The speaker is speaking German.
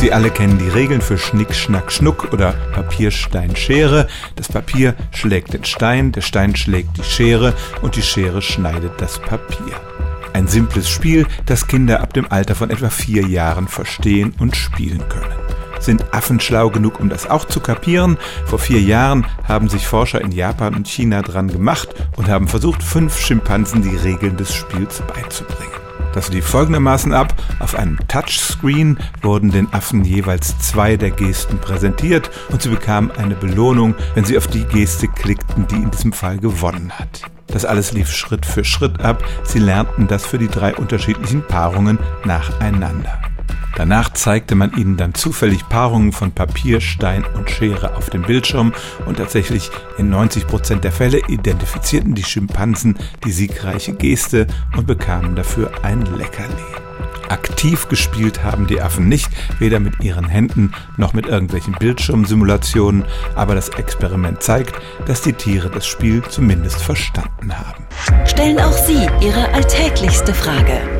Sie alle kennen die Regeln für Schnick, Schnack, Schnuck oder Papier, Stein, Schere. Das Papier schlägt den Stein, der Stein schlägt die Schere und die Schere schneidet das Papier. Ein simples Spiel, das Kinder ab dem Alter von etwa vier Jahren verstehen und spielen können. Sind Affen schlau genug, um das auch zu kapieren? Vor vier Jahren haben sich Forscher in Japan und China dran gemacht und haben versucht, fünf Schimpansen die Regeln des Spiels beizubringen. Das lief folgendermaßen ab. Auf einem Touchscreen wurden den Affen jeweils zwei der Gesten präsentiert und sie bekamen eine Belohnung, wenn sie auf die Geste klickten, die in diesem Fall gewonnen hat. Das alles lief Schritt für Schritt ab. Sie lernten das für die drei unterschiedlichen Paarungen nacheinander. Danach zeigte man ihnen dann zufällig Paarungen von Papier, Stein und Schere auf dem Bildschirm und tatsächlich in 90 Prozent der Fälle identifizierten die Schimpansen die siegreiche Geste und bekamen dafür ein Leckerli. Aktiv gespielt haben die Affen nicht, weder mit ihren Händen noch mit irgendwelchen Bildschirmsimulationen, aber das Experiment zeigt, dass die Tiere das Spiel zumindest verstanden haben. Stellen auch Sie Ihre alltäglichste Frage